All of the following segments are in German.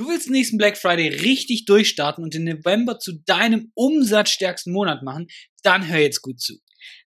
Du willst nächsten Black Friday richtig durchstarten und den November zu deinem umsatzstärksten Monat machen, dann hör jetzt gut zu.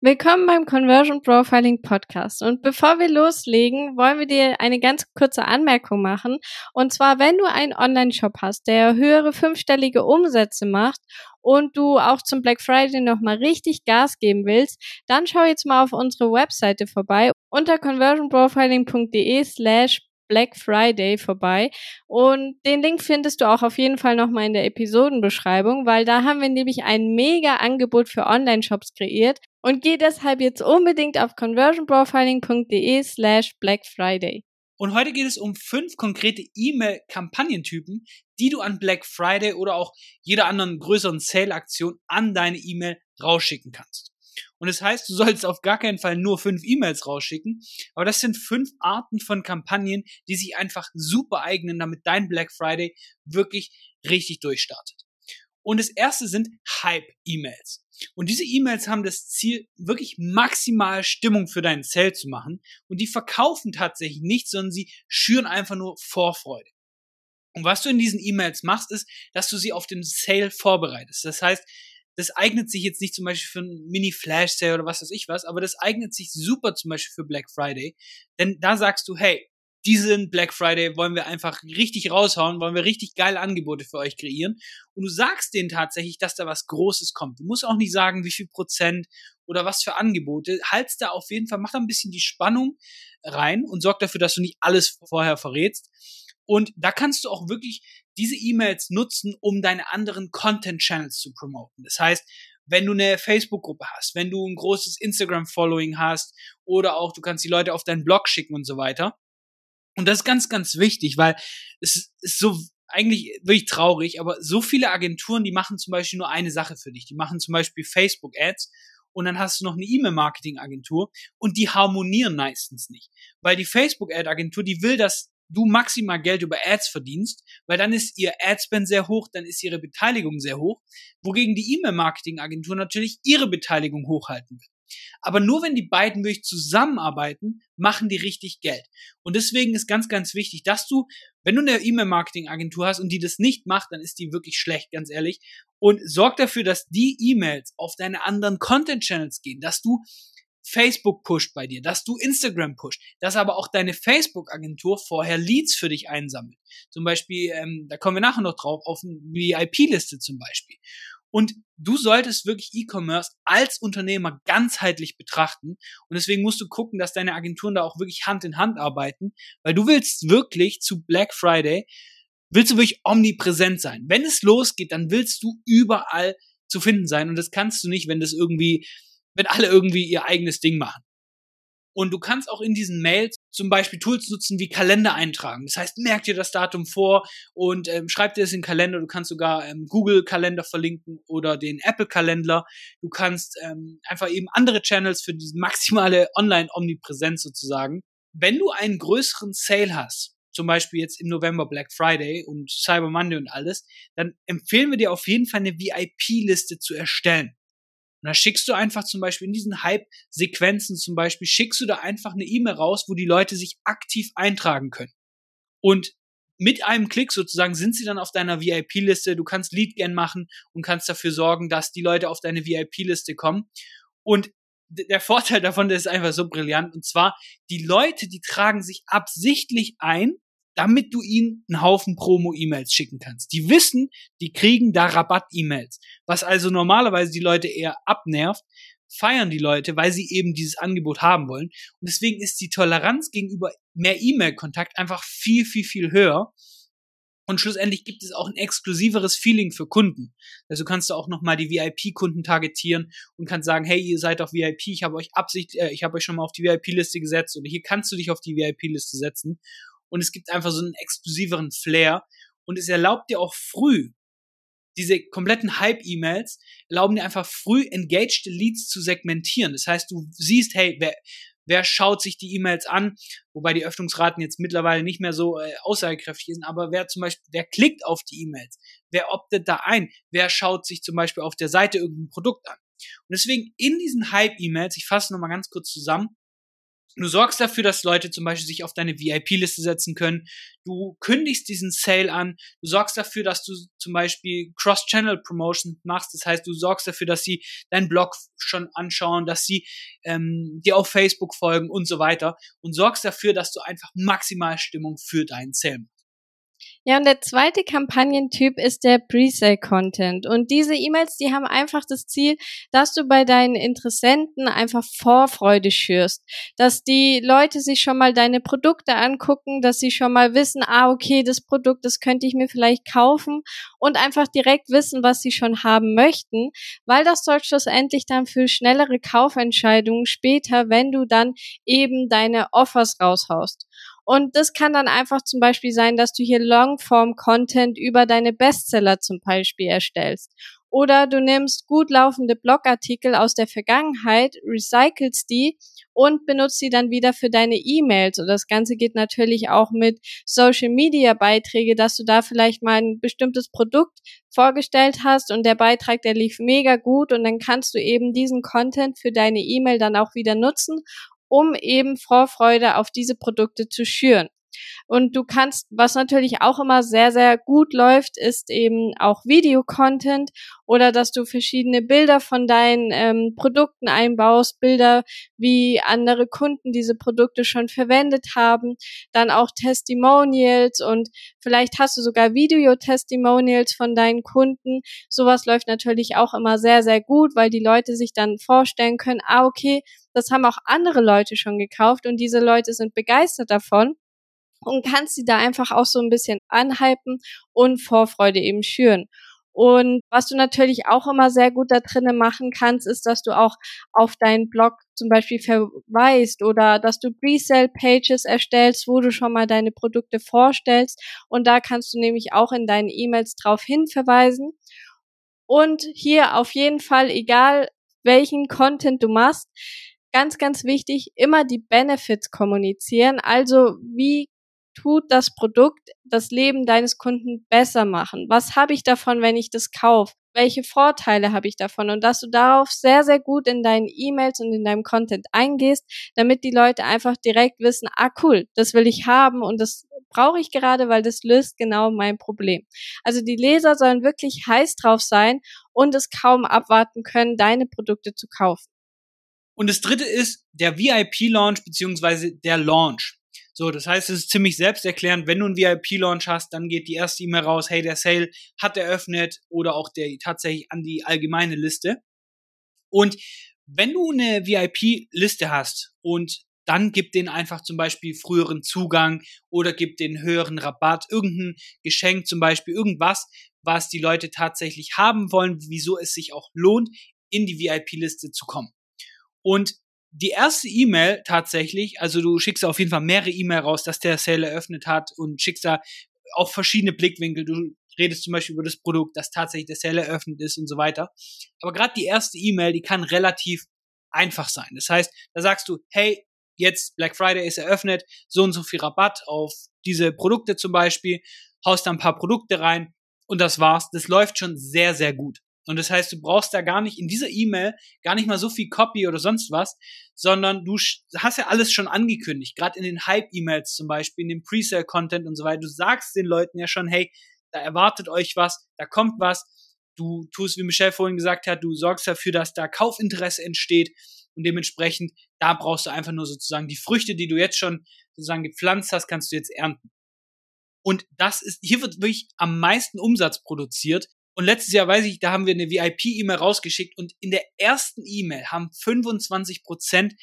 Willkommen beim Conversion Profiling Podcast. Und bevor wir loslegen, wollen wir dir eine ganz kurze Anmerkung machen. Und zwar, wenn du einen Online-Shop hast, der höhere fünfstellige Umsätze macht und du auch zum Black Friday nochmal richtig Gas geben willst, dann schau jetzt mal auf unsere Webseite vorbei unter conversionprofiling.de slash Black Friday vorbei. Und den Link findest du auch auf jeden Fall nochmal in der Episodenbeschreibung, weil da haben wir nämlich ein mega Angebot für Online-Shops kreiert. Und geh deshalb jetzt unbedingt auf conversionprofiling.de slash Black Friday. Und heute geht es um fünf konkrete E-Mail-Kampagnentypen, die du an Black Friday oder auch jeder anderen größeren Sale-Aktion an deine E-Mail rausschicken kannst. Und das heißt, du sollst auf gar keinen Fall nur fünf E-Mails rausschicken. Aber das sind fünf Arten von Kampagnen, die sich einfach super eignen, damit dein Black Friday wirklich richtig durchstartet. Und das erste sind Hype-E-Mails. Und diese E-Mails haben das Ziel, wirklich maximal Stimmung für deinen Sale zu machen. Und die verkaufen tatsächlich nichts, sondern sie schüren einfach nur Vorfreude. Und was du in diesen E-Mails machst, ist, dass du sie auf den Sale vorbereitest. Das heißt, das eignet sich jetzt nicht zum Beispiel für einen Mini-Flash-Sale oder was weiß ich was, aber das eignet sich super zum Beispiel für Black Friday. Denn da sagst du, hey, diesen Black Friday wollen wir einfach richtig raushauen, wollen wir richtig geile Angebote für euch kreieren. Und du sagst denen tatsächlich, dass da was Großes kommt. Du musst auch nicht sagen, wie viel Prozent oder was für Angebote. Halt's da auf jeden Fall, mach da ein bisschen die Spannung rein und sorg dafür, dass du nicht alles vorher verrätst. Und da kannst du auch wirklich diese E-Mails nutzen, um deine anderen Content-Channels zu promoten. Das heißt, wenn du eine Facebook-Gruppe hast, wenn du ein großes Instagram-Following hast oder auch du kannst die Leute auf deinen Blog schicken und so weiter. Und das ist ganz, ganz wichtig, weil es ist so eigentlich wirklich traurig, aber so viele Agenturen, die machen zum Beispiel nur eine Sache für dich. Die machen zum Beispiel Facebook-Ads und dann hast du noch eine E-Mail-Marketing-Agentur und die harmonieren meistens nicht. Weil die Facebook-Ad-Agentur, die will, dass du maximal Geld über Ads verdienst, weil dann ist ihr Adspend sehr hoch, dann ist ihre Beteiligung sehr hoch, wogegen die E-Mail-Marketing-Agentur natürlich ihre Beteiligung hochhalten will. Aber nur wenn die beiden wirklich zusammenarbeiten, machen die richtig Geld. Und deswegen ist ganz, ganz wichtig, dass du, wenn du eine E-Mail-Marketing-Agentur hast und die das nicht macht, dann ist die wirklich schlecht, ganz ehrlich. Und sorg dafür, dass die E-Mails auf deine anderen Content-Channels gehen, dass du Facebook pusht bei dir, dass du Instagram pusht, dass aber auch deine Facebook-Agentur vorher Leads für dich einsammelt. Zum Beispiel, ähm, da kommen wir nachher noch drauf, auf eine VIP-Liste zum Beispiel. Und du solltest wirklich E-Commerce als Unternehmer ganzheitlich betrachten. Und deswegen musst du gucken, dass deine Agenturen da auch wirklich Hand in Hand arbeiten, weil du willst wirklich zu Black Friday, willst du wirklich omnipräsent sein. Wenn es losgeht, dann willst du überall zu finden sein. Und das kannst du nicht, wenn das irgendwie wenn alle irgendwie ihr eigenes Ding machen. Und du kannst auch in diesen Mails zum Beispiel Tools nutzen wie Kalender eintragen. Das heißt, merk dir das Datum vor und ähm, schreib dir das in den Kalender. Du kannst sogar ähm, Google Kalender verlinken oder den Apple Kalender. Du kannst ähm, einfach eben andere Channels für diese maximale Online-Omnipräsenz sozusagen. Wenn du einen größeren Sale hast, zum Beispiel jetzt im November Black Friday und Cyber Monday und alles, dann empfehlen wir dir auf jeden Fall eine VIP-Liste zu erstellen. Und da schickst du einfach zum Beispiel in diesen Hype-Sequenzen zum Beispiel, schickst du da einfach eine E-Mail raus, wo die Leute sich aktiv eintragen können. Und mit einem Klick sozusagen sind sie dann auf deiner VIP-Liste. Du kannst Lead-Gen machen und kannst dafür sorgen, dass die Leute auf deine VIP-Liste kommen. Und der Vorteil davon, der ist einfach so brillant. Und zwar, die Leute, die tragen sich absichtlich ein, damit du ihnen einen Haufen Promo-E-Mails schicken kannst. Die wissen, die kriegen da Rabatt-E-Mails. Was also normalerweise die Leute eher abnervt, feiern die Leute, weil sie eben dieses Angebot haben wollen. Und deswegen ist die Toleranz gegenüber mehr E-Mail-Kontakt einfach viel, viel, viel höher. Und schlussendlich gibt es auch ein exklusiveres Feeling für Kunden. Also kannst du auch nochmal die VIP-Kunden targetieren und kannst sagen, hey, ihr seid auf VIP, ich habe euch Absicht, äh, ich habe euch schon mal auf die VIP-Liste gesetzt oder hier kannst du dich auf die VIP-Liste setzen und es gibt einfach so einen exklusiveren Flair. Und es erlaubt dir auch früh, diese kompletten Hype-E-Mails erlauben dir einfach früh engaged Leads zu segmentieren. Das heißt, du siehst, hey, wer, wer schaut sich die E-Mails an, wobei die Öffnungsraten jetzt mittlerweile nicht mehr so äh, aussagekräftig sind, aber wer zum Beispiel, wer klickt auf die E-Mails, wer optet da ein, wer schaut sich zum Beispiel auf der Seite irgendein Produkt an. Und deswegen in diesen Hype-E-Mails, ich fasse nochmal ganz kurz zusammen, Du sorgst dafür, dass Leute zum Beispiel sich auf deine VIP-Liste setzen können. Du kündigst diesen Sale an. Du sorgst dafür, dass du zum Beispiel Cross-Channel-Promotion machst. Das heißt, du sorgst dafür, dass sie deinen Blog schon anschauen, dass sie ähm, dir auf Facebook folgen und so weiter. Und sorgst dafür, dass du einfach maximal Stimmung für deinen Sale machst. Ja, und der zweite Kampagnentyp ist der Presale-Content. Und diese E-Mails, die haben einfach das Ziel, dass du bei deinen Interessenten einfach Vorfreude schürst. Dass die Leute sich schon mal deine Produkte angucken, dass sie schon mal wissen, ah, okay, das Produkt, das könnte ich mir vielleicht kaufen und einfach direkt wissen, was sie schon haben möchten, weil das sorgt schlussendlich dann für schnellere Kaufentscheidungen später, wenn du dann eben deine Offers raushaust. Und das kann dann einfach zum Beispiel sein, dass du hier Longform-Content über deine Bestseller zum Beispiel erstellst. Oder du nimmst gut laufende Blogartikel aus der Vergangenheit, recycelst die und benutzt sie dann wieder für deine E-Mails. Und das Ganze geht natürlich auch mit Social Media Beiträge, dass du da vielleicht mal ein bestimmtes Produkt vorgestellt hast und der Beitrag, der lief mega gut und dann kannst du eben diesen Content für deine E-Mail dann auch wieder nutzen um eben Vorfreude auf diese Produkte zu schüren. Und du kannst, was natürlich auch immer sehr, sehr gut läuft, ist eben auch Videocontent oder dass du verschiedene Bilder von deinen ähm, Produkten einbaust, Bilder, wie andere Kunden diese Produkte schon verwendet haben, dann auch Testimonials und vielleicht hast du sogar Video-Testimonials von deinen Kunden. Sowas läuft natürlich auch immer sehr, sehr gut, weil die Leute sich dann vorstellen können, ah, okay, das haben auch andere Leute schon gekauft und diese Leute sind begeistert davon und kannst sie da einfach auch so ein bisschen anhypen und Vorfreude eben schüren. Und was du natürlich auch immer sehr gut da drinnen machen kannst, ist, dass du auch auf deinen Blog zum Beispiel verweist oder dass du Presale-Pages erstellst, wo du schon mal deine Produkte vorstellst. Und da kannst du nämlich auch in deinen E-Mails drauf hin verweisen. Und hier auf jeden Fall, egal welchen Content du machst, ganz, ganz wichtig, immer die Benefits kommunizieren. Also wie tut das Produkt das Leben deines Kunden besser machen? Was habe ich davon, wenn ich das kaufe? Welche Vorteile habe ich davon? Und dass du darauf sehr, sehr gut in deinen E-Mails und in deinem Content eingehst, damit die Leute einfach direkt wissen, ah cool, das will ich haben und das brauche ich gerade, weil das löst genau mein Problem. Also die Leser sollen wirklich heiß drauf sein und es kaum abwarten können, deine Produkte zu kaufen. Und das dritte ist der VIP-Launch beziehungsweise der Launch. So, das heißt, es ist ziemlich selbsterklärend. Wenn du einen VIP-Launch hast, dann geht die erste E-Mail raus, hey, der Sale hat eröffnet oder auch der tatsächlich an die allgemeine Liste. Und wenn du eine VIP-Liste hast und dann gib den einfach zum Beispiel früheren Zugang oder gib den höheren Rabatt, irgendein Geschenk zum Beispiel, irgendwas, was die Leute tatsächlich haben wollen, wieso es sich auch lohnt, in die VIP-Liste zu kommen. Und die erste E-Mail tatsächlich, also du schickst auf jeden Fall mehrere E-Mail raus, dass der Sale eröffnet hat und schickst da auch verschiedene Blickwinkel. Du redest zum Beispiel über das Produkt, das tatsächlich der Sale eröffnet ist und so weiter. Aber gerade die erste E-Mail, die kann relativ einfach sein. Das heißt, da sagst du, hey, jetzt Black Friday ist eröffnet, so und so viel Rabatt auf diese Produkte zum Beispiel, haust da ein paar Produkte rein und das war's. Das läuft schon sehr, sehr gut. Und das heißt, du brauchst da gar nicht in dieser E-Mail gar nicht mal so viel Copy oder sonst was, sondern du hast ja alles schon angekündigt, gerade in den Hype-E-Mails zum Beispiel, in dem Presale-Content und so weiter. Du sagst den Leuten ja schon, hey, da erwartet euch was, da kommt was. Du tust, wie Michelle vorhin gesagt hat, du sorgst dafür, dass da Kaufinteresse entsteht und dementsprechend, da brauchst du einfach nur sozusagen die Früchte, die du jetzt schon sozusagen gepflanzt hast, kannst du jetzt ernten. Und das ist, hier wird wirklich am meisten Umsatz produziert, und letztes Jahr weiß ich, da haben wir eine VIP-E-Mail rausgeschickt und in der ersten E-Mail haben 25 Prozent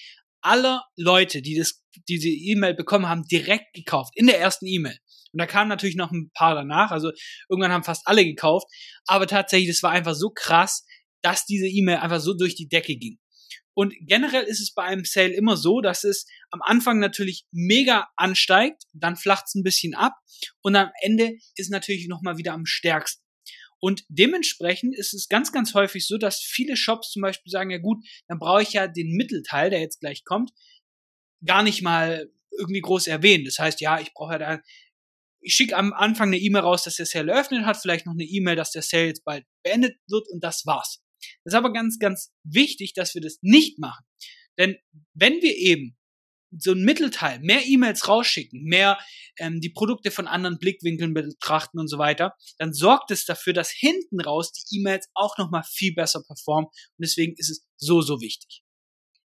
aller Leute, die das, diese E-Mail bekommen haben, direkt gekauft. In der ersten E-Mail. Und da kamen natürlich noch ein paar danach. Also irgendwann haben fast alle gekauft. Aber tatsächlich, das war einfach so krass, dass diese E-Mail einfach so durch die Decke ging. Und generell ist es bei einem Sale immer so, dass es am Anfang natürlich mega ansteigt, dann flacht es ein bisschen ab und am Ende ist natürlich nochmal wieder am stärksten. Und dementsprechend ist es ganz, ganz häufig so, dass viele Shops zum Beispiel sagen, ja gut, dann brauche ich ja den Mittelteil, der jetzt gleich kommt, gar nicht mal irgendwie groß erwähnen. Das heißt, ja, ich brauche ja da, ich schicke am Anfang eine E-Mail raus, dass der Sale eröffnet hat, vielleicht noch eine E-Mail, dass der Sale jetzt bald beendet wird und das war's. Das ist aber ganz, ganz wichtig, dass wir das nicht machen. Denn wenn wir eben so ein Mittelteil, mehr E-Mails rausschicken, mehr ähm, die Produkte von anderen Blickwinkeln betrachten und so weiter, dann sorgt es dafür, dass hinten raus die E-Mails auch nochmal viel besser performen. Und deswegen ist es so, so wichtig.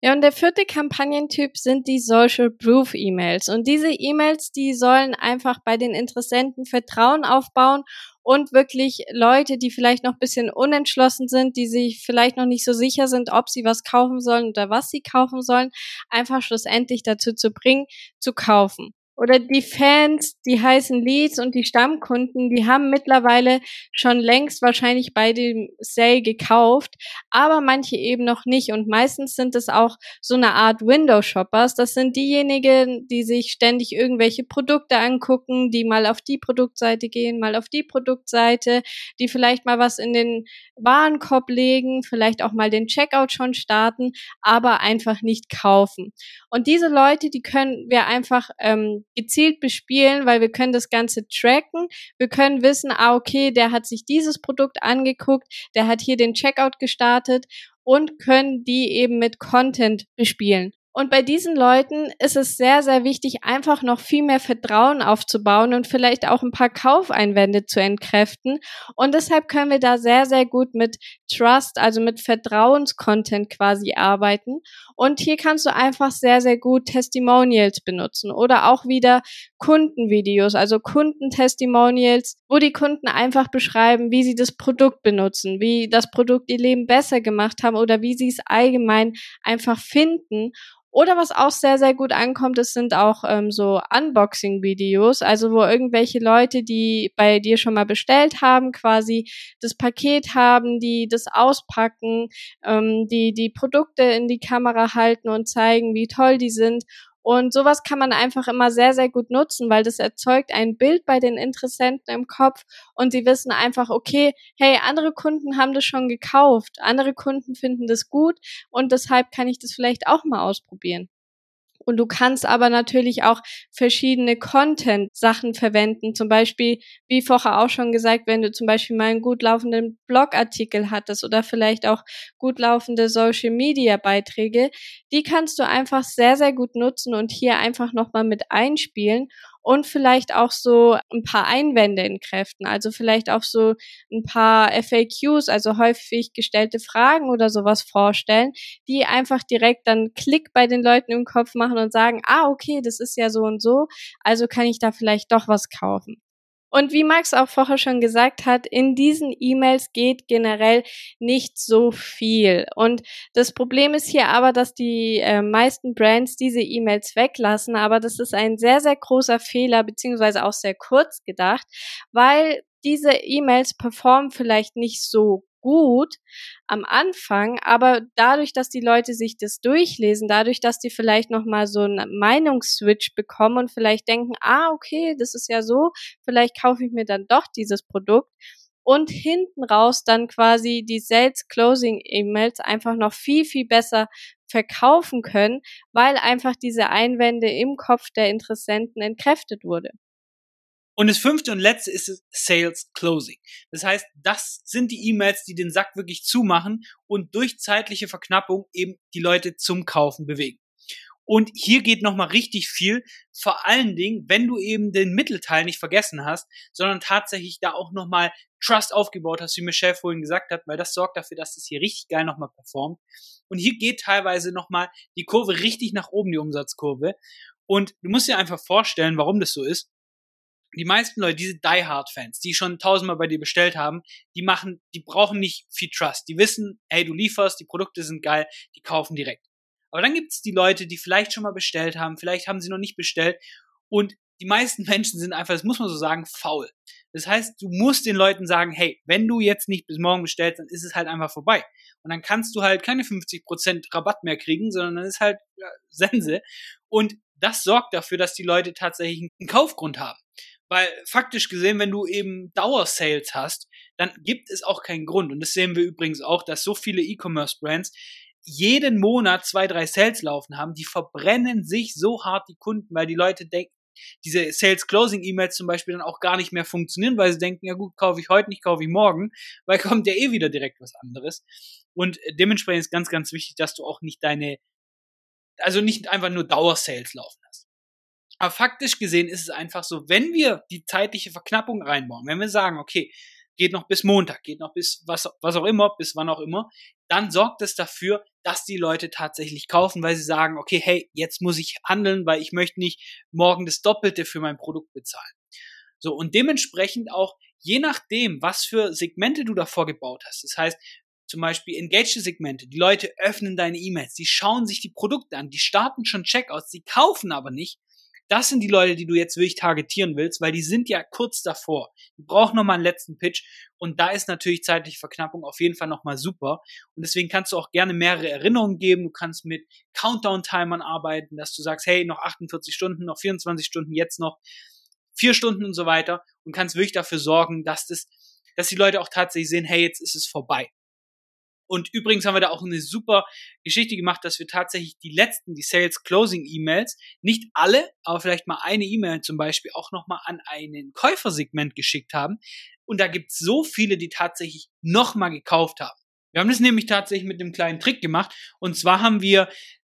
Ja, und der vierte Kampagnentyp sind die Social Proof E-Mails. Und diese E-Mails, die sollen einfach bei den Interessenten Vertrauen aufbauen und wirklich Leute, die vielleicht noch ein bisschen unentschlossen sind, die sich vielleicht noch nicht so sicher sind, ob sie was kaufen sollen oder was sie kaufen sollen, einfach schlussendlich dazu zu bringen, zu kaufen oder die Fans, die heißen Leads und die Stammkunden, die haben mittlerweile schon längst wahrscheinlich bei dem Sale gekauft, aber manche eben noch nicht. Und meistens sind es auch so eine Art Window-Shoppers. Das sind diejenigen, die sich ständig irgendwelche Produkte angucken, die mal auf die Produktseite gehen, mal auf die Produktseite, die vielleicht mal was in den Warenkorb legen, vielleicht auch mal den Checkout schon starten, aber einfach nicht kaufen. Und diese Leute, die können wir einfach ähm, gezielt bespielen, weil wir können das Ganze tracken. Wir können wissen, ah, okay, der hat sich dieses Produkt angeguckt, der hat hier den Checkout gestartet und können die eben mit Content bespielen. Und bei diesen Leuten ist es sehr, sehr wichtig, einfach noch viel mehr Vertrauen aufzubauen und vielleicht auch ein paar Kaufeinwände zu entkräften. Und deshalb können wir da sehr, sehr gut mit Trust, also mit Vertrauenscontent quasi arbeiten. Und hier kannst du einfach sehr, sehr gut Testimonials benutzen oder auch wieder Kundenvideos, also Kundentestimonials, wo die Kunden einfach beschreiben, wie sie das Produkt benutzen, wie das Produkt ihr Leben besser gemacht haben oder wie sie es allgemein einfach finden. Oder was auch sehr, sehr gut ankommt, es sind auch ähm, so Unboxing-Videos, also wo irgendwelche Leute, die bei dir schon mal bestellt haben, quasi das Paket haben, die das auspacken, ähm, die die Produkte in die Kamera halten und zeigen, wie toll die sind und sowas kann man einfach immer sehr, sehr gut nutzen, weil das erzeugt ein Bild bei den Interessenten im Kopf und sie wissen einfach, okay, hey, andere Kunden haben das schon gekauft, andere Kunden finden das gut und deshalb kann ich das vielleicht auch mal ausprobieren. Und du kannst aber natürlich auch verschiedene Content-Sachen verwenden. Zum Beispiel, wie vorher auch schon gesagt, wenn du zum Beispiel mal einen gut laufenden Blogartikel hattest oder vielleicht auch gut laufende Social-Media-Beiträge, die kannst du einfach sehr, sehr gut nutzen und hier einfach nochmal mit einspielen und vielleicht auch so ein paar Einwände in Kräften, also vielleicht auch so ein paar FAQs, also häufig gestellte Fragen oder sowas vorstellen, die einfach direkt dann Klick bei den Leuten im Kopf machen und sagen, ah, okay, das ist ja so und so, also kann ich da vielleicht doch was kaufen. Und wie Max auch vorher schon gesagt hat, in diesen E-Mails geht generell nicht so viel. Und das Problem ist hier aber, dass die äh, meisten Brands diese E-Mails weglassen. Aber das ist ein sehr, sehr großer Fehler, beziehungsweise auch sehr kurz gedacht, weil diese E-Mails performen vielleicht nicht so gut am Anfang, aber dadurch, dass die Leute sich das durchlesen, dadurch, dass die vielleicht noch mal so einen Meinungsswitch bekommen und vielleicht denken, ah, okay, das ist ja so, vielleicht kaufe ich mir dann doch dieses Produkt und hinten raus dann quasi die Sales Closing E-Mails einfach noch viel viel besser verkaufen können, weil einfach diese Einwände im Kopf der Interessenten entkräftet wurde. Und das fünfte und letzte ist Sales Closing. Das heißt, das sind die E-Mails, die den Sack wirklich zumachen und durch zeitliche Verknappung eben die Leute zum Kaufen bewegen. Und hier geht nochmal richtig viel, vor allen Dingen, wenn du eben den Mittelteil nicht vergessen hast, sondern tatsächlich da auch nochmal Trust aufgebaut hast, wie Michelle vorhin gesagt hat, weil das sorgt dafür, dass das hier richtig geil nochmal performt. Und hier geht teilweise nochmal die Kurve richtig nach oben, die Umsatzkurve. Und du musst dir einfach vorstellen, warum das so ist die meisten Leute, diese Die Hard Fans, die schon tausendmal bei dir bestellt haben, die machen, die brauchen nicht viel Trust. Die wissen, hey, du lieferst, die Produkte sind geil, die kaufen direkt. Aber dann gibt es die Leute, die vielleicht schon mal bestellt haben, vielleicht haben sie noch nicht bestellt und die meisten Menschen sind einfach, das muss man so sagen, faul. Das heißt, du musst den Leuten sagen, hey, wenn du jetzt nicht bis morgen bestellst, dann ist es halt einfach vorbei. Und dann kannst du halt keine 50% Rabatt mehr kriegen, sondern dann ist halt ja, Sense. Und das sorgt dafür, dass die Leute tatsächlich einen Kaufgrund haben. Weil faktisch gesehen, wenn du eben Dauersales hast, dann gibt es auch keinen Grund. Und das sehen wir übrigens auch, dass so viele E-Commerce-Brands jeden Monat zwei, drei Sales laufen haben, die verbrennen sich so hart die Kunden, weil die Leute denken, diese Sales Closing E-Mails zum Beispiel dann auch gar nicht mehr funktionieren, weil sie denken, ja gut, kaufe ich heute nicht, kaufe ich morgen, weil kommt ja eh wieder direkt was anderes. Und dementsprechend ist ganz, ganz wichtig, dass du auch nicht deine also nicht einfach nur Dauersales laufen hast. Aber faktisch gesehen ist es einfach so, wenn wir die zeitliche Verknappung reinbauen, wenn wir sagen, okay, geht noch bis Montag, geht noch bis was, was auch immer, bis wann auch immer, dann sorgt es dafür, dass die Leute tatsächlich kaufen, weil sie sagen, okay, hey, jetzt muss ich handeln, weil ich möchte nicht morgen das Doppelte für mein Produkt bezahlen. So, und dementsprechend auch, je nachdem, was für Segmente du davor gebaut hast. Das heißt, zum Beispiel engaged Segmente. Die Leute öffnen deine E-Mails, die schauen sich die Produkte an, die starten schon Checkouts, die kaufen aber nicht. Das sind die Leute, die du jetzt wirklich targetieren willst, weil die sind ja kurz davor. Die brauchen nochmal einen letzten Pitch und da ist natürlich zeitliche Verknappung auf jeden Fall nochmal super. Und deswegen kannst du auch gerne mehrere Erinnerungen geben. Du kannst mit Countdown-Timern arbeiten, dass du sagst, hey, noch 48 Stunden, noch 24 Stunden, jetzt noch vier Stunden und so weiter und kannst wirklich dafür sorgen, dass das, dass die Leute auch tatsächlich sehen, hey, jetzt ist es vorbei. Und übrigens haben wir da auch eine super Geschichte gemacht, dass wir tatsächlich die letzten, die Sales Closing E-Mails, nicht alle, aber vielleicht mal eine E-Mail zum Beispiel auch nochmal an einen Käufersegment geschickt haben. Und da gibt es so viele, die tatsächlich nochmal gekauft haben. Wir haben das nämlich tatsächlich mit einem kleinen Trick gemacht. Und zwar haben wir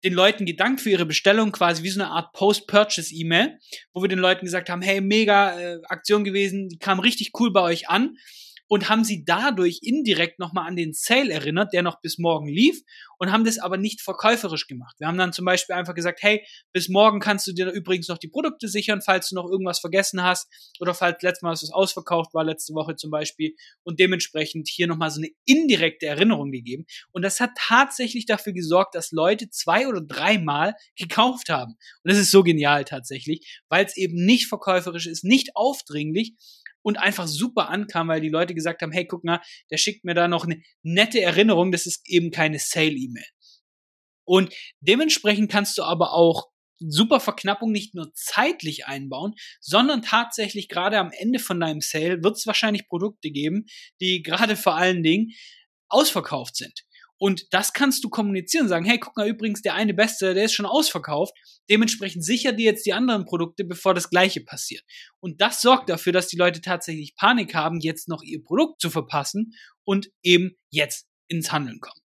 den Leuten gedankt für ihre Bestellung, quasi wie so eine Art Post-Purchase-E-Mail, wo wir den Leuten gesagt haben, hey, mega äh, Aktion gewesen, die kam richtig cool bei euch an und haben sie dadurch indirekt nochmal an den Sale erinnert, der noch bis morgen lief und haben das aber nicht verkäuferisch gemacht. Wir haben dann zum Beispiel einfach gesagt, hey, bis morgen kannst du dir übrigens noch die Produkte sichern, falls du noch irgendwas vergessen hast oder falls letztes Mal was ausverkauft war, letzte Woche zum Beispiel und dementsprechend hier nochmal so eine indirekte Erinnerung gegeben. Und das hat tatsächlich dafür gesorgt, dass Leute zwei oder dreimal gekauft haben. Und das ist so genial tatsächlich, weil es eben nicht verkäuferisch ist, nicht aufdringlich, und einfach super ankam, weil die Leute gesagt haben, hey, guck mal, der schickt mir da noch eine nette Erinnerung, das ist eben keine Sale-E-Mail. Und dementsprechend kannst du aber auch super Verknappung nicht nur zeitlich einbauen, sondern tatsächlich gerade am Ende von deinem Sale wird es wahrscheinlich Produkte geben, die gerade vor allen Dingen ausverkauft sind. Und das kannst du kommunizieren, sagen, hey, guck mal, übrigens, der eine Beste, der ist schon ausverkauft. Dementsprechend sicher dir jetzt die anderen Produkte, bevor das Gleiche passiert. Und das sorgt dafür, dass die Leute tatsächlich Panik haben, jetzt noch ihr Produkt zu verpassen und eben jetzt ins Handeln kommen.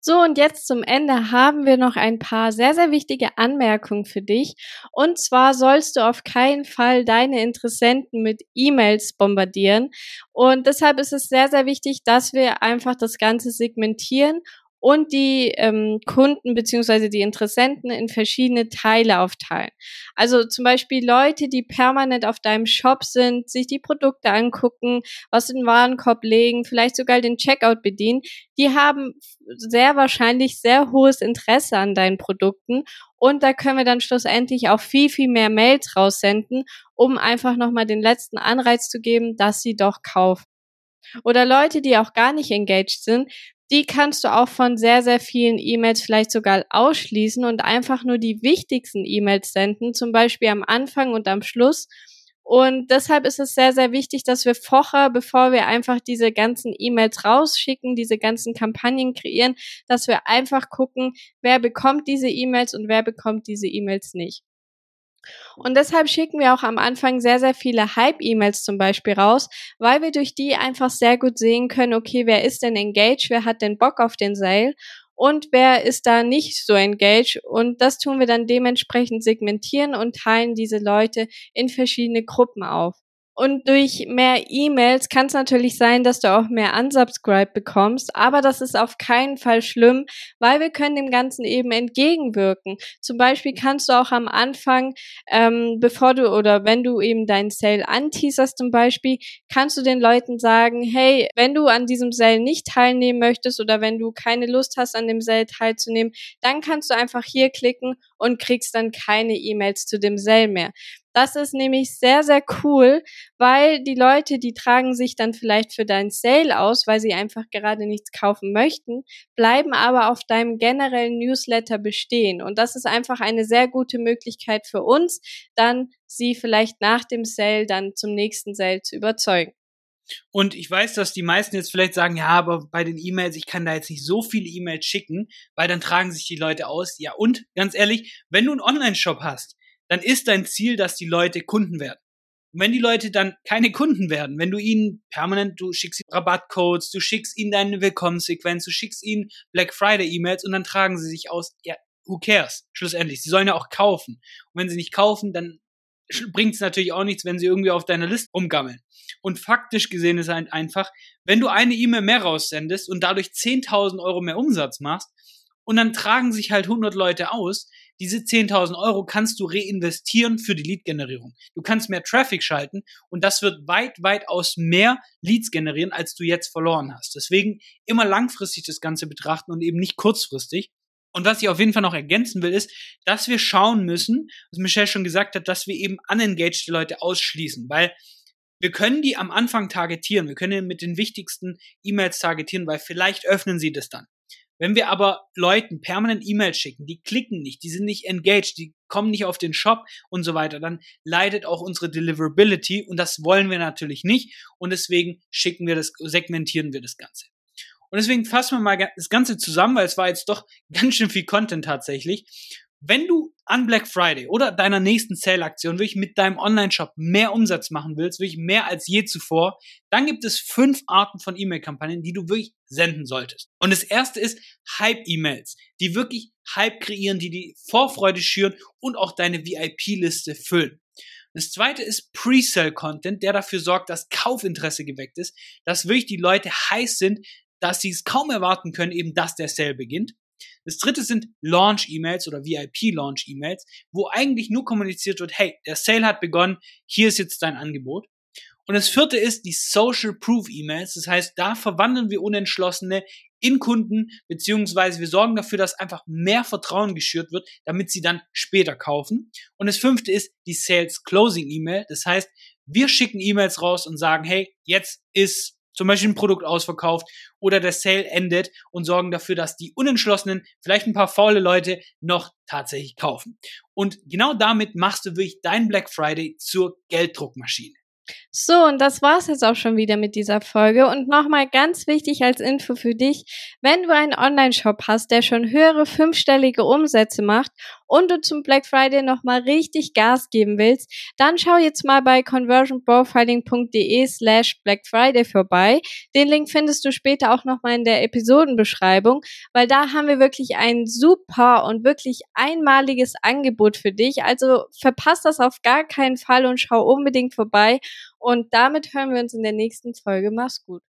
So, und jetzt zum Ende haben wir noch ein paar sehr, sehr wichtige Anmerkungen für dich. Und zwar sollst du auf keinen Fall deine Interessenten mit E-Mails bombardieren. Und deshalb ist es sehr, sehr wichtig, dass wir einfach das Ganze segmentieren und die ähm, Kunden beziehungsweise die Interessenten in verschiedene Teile aufteilen. Also zum Beispiel Leute, die permanent auf deinem Shop sind, sich die Produkte angucken, was in den Warenkorb legen, vielleicht sogar den Checkout bedienen, die haben sehr wahrscheinlich sehr hohes Interesse an deinen Produkten und da können wir dann schlussendlich auch viel, viel mehr Mails raussenden, um einfach nochmal den letzten Anreiz zu geben, dass sie doch kaufen. Oder Leute, die auch gar nicht engaged sind, die kannst du auch von sehr, sehr vielen E-Mails vielleicht sogar ausschließen und einfach nur die wichtigsten E-Mails senden, zum Beispiel am Anfang und am Schluss. Und deshalb ist es sehr, sehr wichtig, dass wir vorher, bevor wir einfach diese ganzen E-Mails rausschicken, diese ganzen Kampagnen kreieren, dass wir einfach gucken, wer bekommt diese E-Mails und wer bekommt diese E-Mails nicht. Und deshalb schicken wir auch am Anfang sehr, sehr viele Hype-E-Mails zum Beispiel raus, weil wir durch die einfach sehr gut sehen können, okay, wer ist denn engaged, wer hat denn Bock auf den Sale und wer ist da nicht so engaged. Und das tun wir dann dementsprechend segmentieren und teilen diese Leute in verschiedene Gruppen auf. Und durch mehr E-Mails kann es natürlich sein, dass du auch mehr Unsubscribe bekommst, aber das ist auf keinen Fall schlimm, weil wir können dem Ganzen eben entgegenwirken. Zum Beispiel kannst du auch am Anfang, ähm, bevor du oder wenn du eben deinen Sale anteaserst zum Beispiel, kannst du den Leuten sagen, hey, wenn du an diesem Sale nicht teilnehmen möchtest oder wenn du keine Lust hast, an dem Sale teilzunehmen, dann kannst du einfach hier klicken und kriegst dann keine E-Mails zu dem Sale mehr. Das ist nämlich sehr, sehr cool, weil die Leute, die tragen sich dann vielleicht für dein Sale aus, weil sie einfach gerade nichts kaufen möchten, bleiben aber auf deinem generellen Newsletter bestehen. Und das ist einfach eine sehr gute Möglichkeit für uns, dann sie vielleicht nach dem Sale dann zum nächsten Sale zu überzeugen. Und ich weiß, dass die meisten jetzt vielleicht sagen, ja, aber bei den E-Mails, ich kann da jetzt nicht so viele E-Mails schicken, weil dann tragen sich die Leute aus. Ja, und ganz ehrlich, wenn du einen Online-Shop hast, dann ist dein Ziel, dass die Leute Kunden werden. Und wenn die Leute dann keine Kunden werden, wenn du ihnen permanent, du schickst ihnen Rabattcodes, du schickst ihnen deine Willkommenssequenz, du schickst ihnen Black Friday E-Mails und dann tragen sie sich aus, ja, who cares? Schlussendlich. Sie sollen ja auch kaufen. Und wenn sie nicht kaufen, dann bringt es natürlich auch nichts, wenn sie irgendwie auf deiner Liste rumgammeln. Und faktisch gesehen ist halt einfach, wenn du eine E-Mail mehr raussendest und dadurch 10.000 Euro mehr Umsatz machst und dann tragen sich halt 100 Leute aus, diese 10.000 Euro kannst du reinvestieren für die Lead-Generierung. Du kannst mehr Traffic schalten und das wird weit, weit aus mehr Leads generieren, als du jetzt verloren hast. Deswegen immer langfristig das Ganze betrachten und eben nicht kurzfristig. Und was ich auf jeden Fall noch ergänzen will, ist, dass wir schauen müssen, was Michelle schon gesagt hat, dass wir eben unengaged Leute ausschließen, weil wir können die am Anfang targetieren, wir können mit den wichtigsten E-Mails targetieren, weil vielleicht öffnen sie das dann. Wenn wir aber Leuten permanent E-Mails schicken, die klicken nicht, die sind nicht engaged, die kommen nicht auf den Shop und so weiter, dann leidet auch unsere Deliverability und das wollen wir natürlich nicht und deswegen schicken wir das, segmentieren wir das Ganze. Und deswegen fassen wir mal das Ganze zusammen, weil es war jetzt doch ganz schön viel Content tatsächlich. Wenn du an Black Friday oder deiner nächsten Sale-Aktion wirklich mit deinem Online-Shop mehr Umsatz machen willst, wirklich mehr als je zuvor, dann gibt es fünf Arten von E-Mail-Kampagnen, die du wirklich senden solltest. Und das erste ist Hype-E-Mails, die wirklich Hype kreieren, die die Vorfreude schüren und auch deine VIP-Liste füllen. Das zweite ist Pre-Sale-Content, der dafür sorgt, dass Kaufinteresse geweckt ist, dass wirklich die Leute heiß sind, dass sie es kaum erwarten können, eben dass der Sale beginnt. Das dritte sind Launch-E-Mails oder VIP-Launch-E-Mails, wo eigentlich nur kommuniziert wird, hey, der Sale hat begonnen, hier ist jetzt dein Angebot. Und das vierte ist die Social Proof E-Mails. Das heißt, da verwandeln wir Unentschlossene in Kunden, beziehungsweise wir sorgen dafür, dass einfach mehr Vertrauen geschürt wird, damit sie dann später kaufen. Und das fünfte ist die Sales Closing E-Mail. Das heißt, wir schicken E-Mails raus und sagen, hey, jetzt ist zum Beispiel ein Produkt ausverkauft oder der Sale endet und sorgen dafür, dass die Unentschlossenen, vielleicht ein paar faule Leute noch tatsächlich kaufen. Und genau damit machst du wirklich dein Black Friday zur Gelddruckmaschine. So, und das war's jetzt auch schon wieder mit dieser Folge. Und nochmal ganz wichtig als Info für dich, wenn du einen Online-Shop hast, der schon höhere fünfstellige Umsätze macht und du zum Black Friday nochmal richtig Gas geben willst, dann schau jetzt mal bei conversionprofiling.de slash Black Friday vorbei. Den Link findest du später auch nochmal in der Episodenbeschreibung, weil da haben wir wirklich ein super und wirklich einmaliges Angebot für dich. Also verpasst das auf gar keinen Fall und schau unbedingt vorbei. Und damit hören wir uns in der nächsten Folge. Mach's gut.